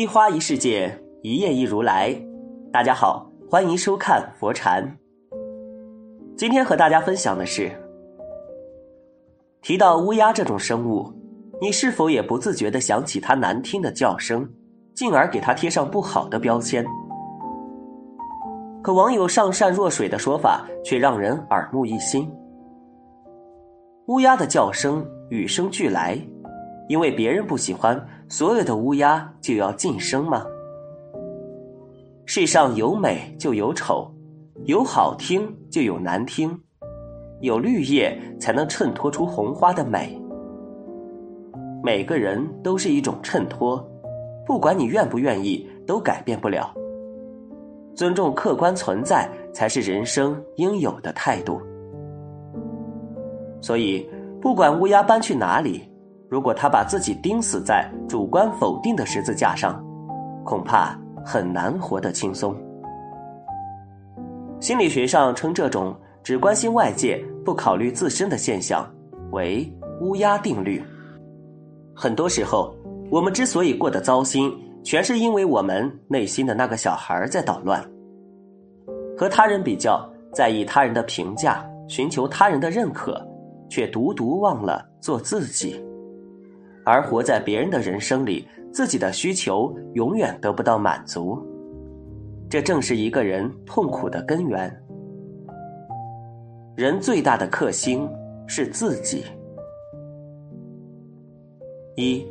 一花一世界，一叶一如来。大家好，欢迎收看佛禅。今天和大家分享的是，提到乌鸦这种生物，你是否也不自觉的想起它难听的叫声，进而给它贴上不好的标签？可网友上善若水的说法却让人耳目一新。乌鸦的叫声与生俱来。因为别人不喜欢，所有的乌鸦就要晋升吗？世上有美就有丑，有好听就有难听，有绿叶才能衬托出红花的美。每个人都是一种衬托，不管你愿不愿意，都改变不了。尊重客观存在，才是人生应有的态度。所以，不管乌鸦搬去哪里。如果他把自己钉死在主观否定的十字架上，恐怕很难活得轻松。心理学上称这种只关心外界不考虑自身的现象为“乌鸦定律”。很多时候，我们之所以过得糟心，全是因为我们内心的那个小孩在捣乱。和他人比较，在意他人的评价，寻求他人的认可，却独独忘了做自己。而活在别人的人生里，自己的需求永远得不到满足，这正是一个人痛苦的根源。人最大的克星是自己。一，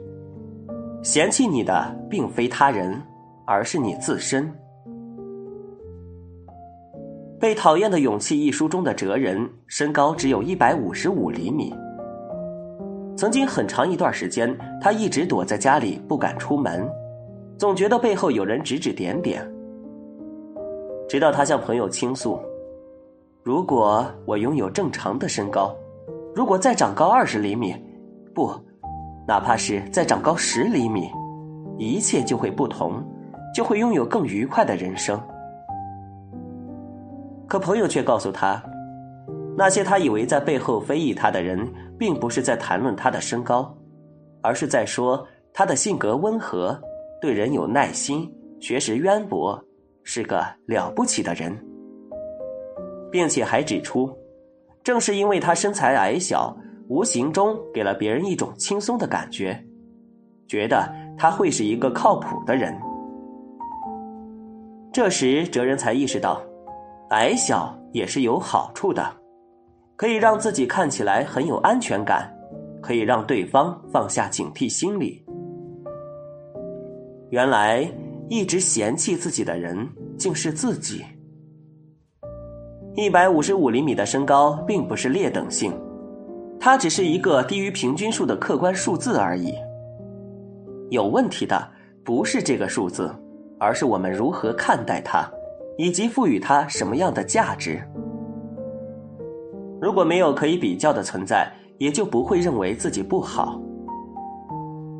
嫌弃你的并非他人，而是你自身。《被讨厌的勇气》一书中的哲人，身高只有一百五十五厘米。曾经很长一段时间，他一直躲在家里不敢出门，总觉得背后有人指指点点。直到他向朋友倾诉：“如果我拥有正常的身高，如果再长高二十厘米，不，哪怕是再长高十厘米，一切就会不同，就会拥有更愉快的人生。”可朋友却告诉他。那些他以为在背后非议他的人，并不是在谈论他的身高，而是在说他的性格温和，对人有耐心，学识渊博，是个了不起的人，并且还指出，正是因为他身材矮小，无形中给了别人一种轻松的感觉，觉得他会是一个靠谱的人。这时，哲人才意识到，矮小也是有好处的。可以让自己看起来很有安全感，可以让对方放下警惕心理。原来一直嫌弃自己的人竟是自己。一百五十五厘米的身高并不是劣等性，它只是一个低于平均数的客观数字而已。有问题的不是这个数字，而是我们如何看待它，以及赋予它什么样的价值。如果没有可以比较的存在，也就不会认为自己不好。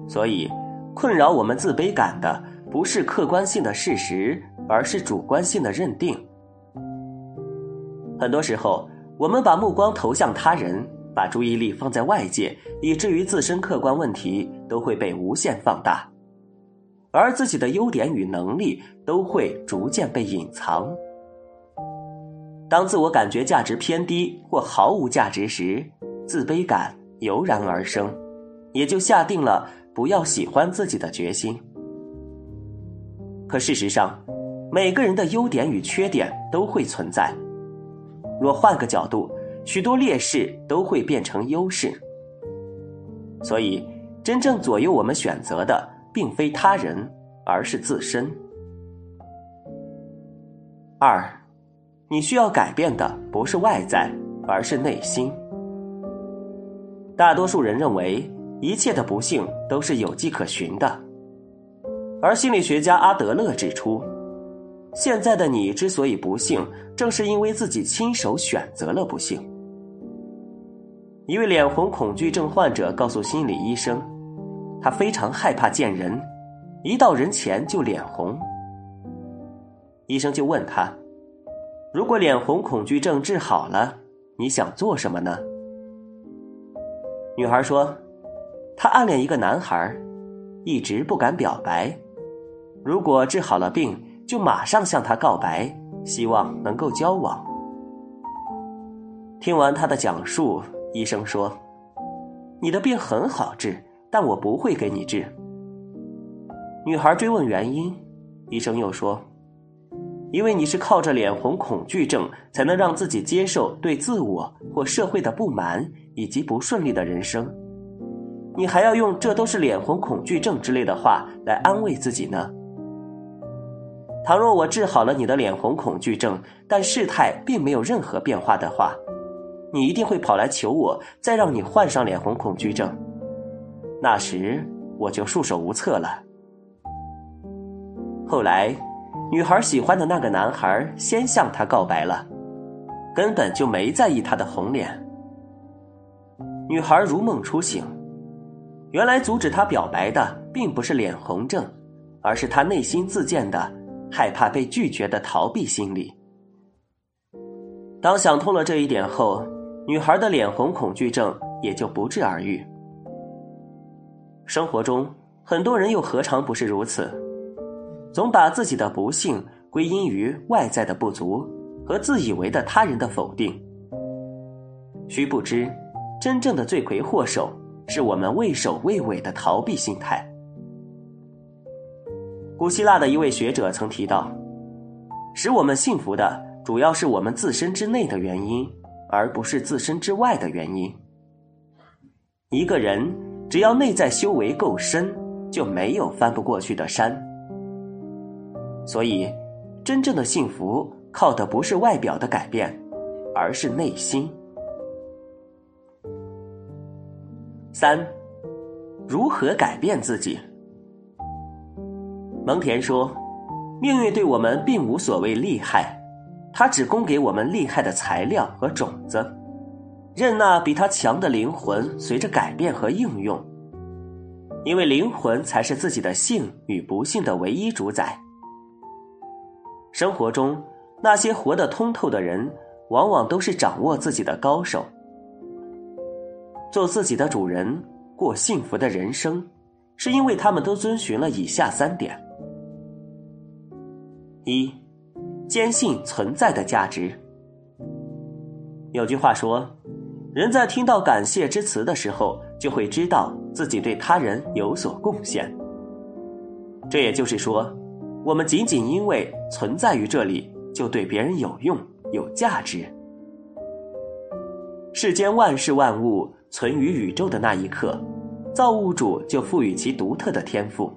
所以，困扰我们自卑感的不是客观性的事实，而是主观性的认定。很多时候，我们把目光投向他人，把注意力放在外界，以至于自身客观问题都会被无限放大，而自己的优点与能力都会逐渐被隐藏。当自我感觉价值偏低或毫无价值时，自卑感油然而生，也就下定了不要喜欢自己的决心。可事实上，每个人的优点与缺点都会存在。若换个角度，许多劣势都会变成优势。所以，真正左右我们选择的，并非他人，而是自身。二。你需要改变的不是外在，而是内心。大多数人认为一切的不幸都是有迹可循的，而心理学家阿德勒指出，现在的你之所以不幸，正是因为自己亲手选择了不幸。一位脸红恐惧症患者告诉心理医生，他非常害怕见人，一到人前就脸红。医生就问他。如果脸红恐惧症治好了，你想做什么呢？女孩说：“她暗恋一个男孩，一直不敢表白，如果治好了病，就马上向他告白，希望能够交往。听完他的讲述，医生说：“你的病很好治，但我不会给你治。”女孩追问原因，医生又说：“因为你是靠着脸红恐惧症才能让自己接受对自我或社会的不满以及不顺利的人生，你还要用‘这都是脸红恐惧症’之类的话来安慰自己呢。倘若我治好了你的脸红恐惧症，但事态并没有任何变化的话，你一定会跑来求我再让你患上脸红恐惧症，那时我就束手无策了。”后来，女孩喜欢的那个男孩先向她告白了，根本就没在意她的红脸。女孩如梦初醒，原来阻止她表白的并不是脸红症，而是她内心自建的害怕被拒绝的逃避心理。当想通了这一点后，女孩的脸红恐惧症也就不治而愈。生活中，很多人又何尝不是如此？总把自己的不幸归因于外在的不足和自以为的他人的否定，须不知，真正的罪魁祸首是我们畏首畏尾的逃避心态。古希腊的一位学者曾提到，使我们幸福的主要是我们自身之内的原因，而不是自身之外的原因。一个人只要内在修为够深，就没有翻不过去的山。所以，真正的幸福靠的不是外表的改变，而是内心。三，如何改变自己？蒙恬说：“命运对我们并无所谓利害，它只供给我们利害的材料和种子，任那比它强的灵魂随着改变和应用，因为灵魂才是自己的幸与不幸的唯一主宰。”生活中，那些活得通透的人，往往都是掌握自己的高手。做自己的主人，过幸福的人生，是因为他们都遵循了以下三点：一，坚信存在的价值。有句话说，人在听到感谢之词的时候，就会知道自己对他人有所贡献。这也就是说。我们仅仅因为存在于这里，就对别人有用、有价值。世间万事万物存于宇宙的那一刻，造物主就赋予其独特的天赋。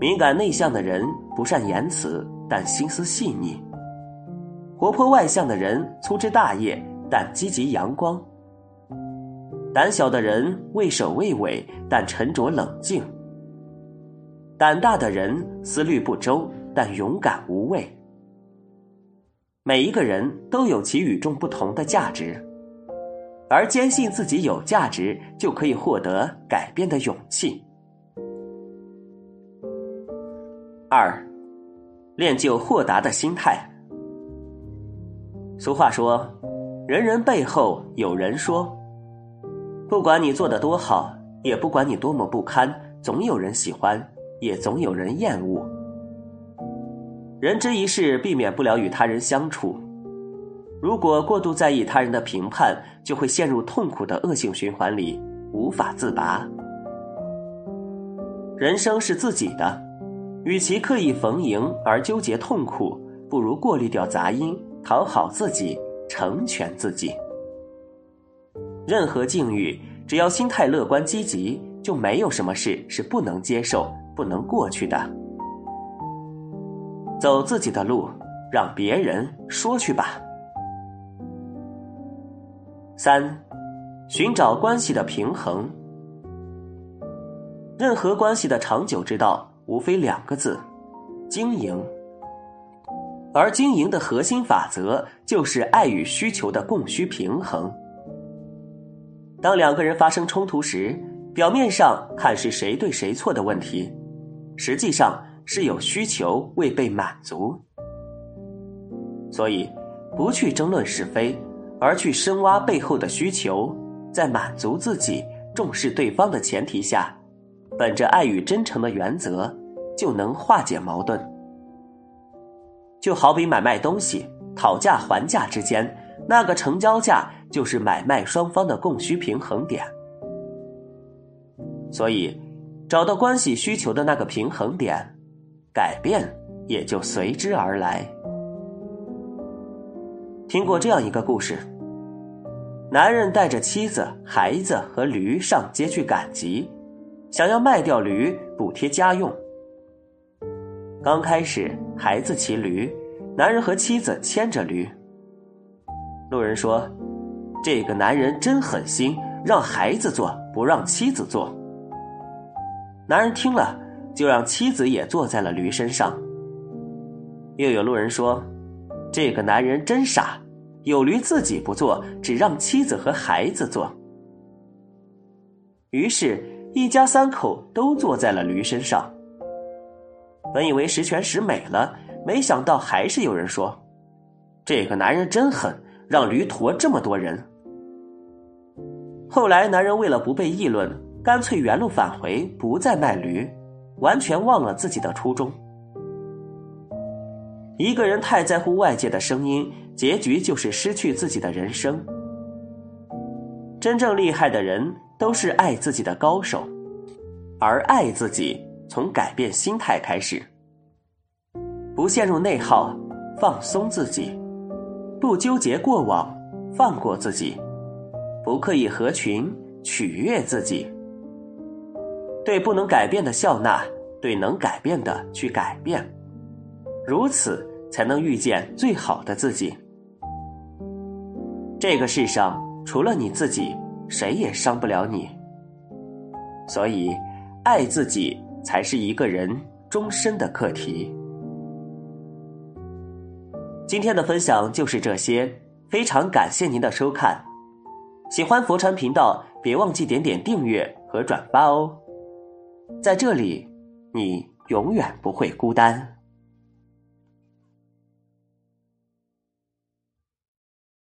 敏感内向的人不善言辞，但心思细腻；活泼外向的人粗枝大叶，但积极阳光；胆小的人畏首畏尾，但沉着冷静。胆大的人思虑不周，但勇敢无畏。每一个人都有其与众不同的价值，而坚信自己有价值，就可以获得改变的勇气。二，练就豁达的心态。俗话说：“人人背后有人说。”不管你做的多好，也不管你多么不堪，总有人喜欢。也总有人厌恶。人之一世，避免不了与他人相处。如果过度在意他人的评判，就会陷入痛苦的恶性循环里，无法自拔。人生是自己的，与其刻意逢迎而纠结痛苦，不如过滤掉杂音，讨好自己，成全自己。任何境遇，只要心态乐观积极，就没有什么事是不能接受。不能过去的，走自己的路，让别人说去吧。三，寻找关系的平衡。任何关系的长久之道，无非两个字：经营。而经营的核心法则，就是爱与需求的供需平衡。当两个人发生冲突时，表面上看是谁对谁错的问题。实际上是有需求未被满足，所以不去争论是非，而去深挖背后的需求，在满足自己、重视对方的前提下，本着爱与真诚的原则，就能化解矛盾。就好比买卖东西、讨价还价之间，那个成交价就是买卖双方的供需平衡点。所以，找到关系需求的那个平衡点，改变也就随之而来。听过这样一个故事：男人带着妻子、孩子和驴上街去赶集，想要卖掉驴补贴家用。刚开始，孩子骑驴，男人和妻子牵着驴。路人说：“这个男人真狠心，让孩子坐，不让妻子坐。”男人听了，就让妻子也坐在了驴身上。又有路人说：“这个男人真傻，有驴自己不坐，只让妻子和孩子坐。”于是，一家三口都坐在了驴身上。本以为十全十美了，没想到还是有人说：“这个男人真狠，让驴驮这么多人。”后来，男人为了不被议论，干脆原路返回，不再卖驴，完全忘了自己的初衷。一个人太在乎外界的声音，结局就是失去自己的人生。真正厉害的人都是爱自己的高手，而爱自己。从改变心态开始，不陷入内耗，放松自己；不纠结过往，放过自己；不刻意合群，取悦自己。对不能改变的笑纳，对能改变的去改变，如此才能遇见最好的自己。这个世上除了你自己，谁也伤不了你。所以，爱自己。才是一个人终身的课题。今天的分享就是这些，非常感谢您的收看。喜欢佛禅频道，别忘记点点订阅和转发哦。在这里，你永远不会孤单。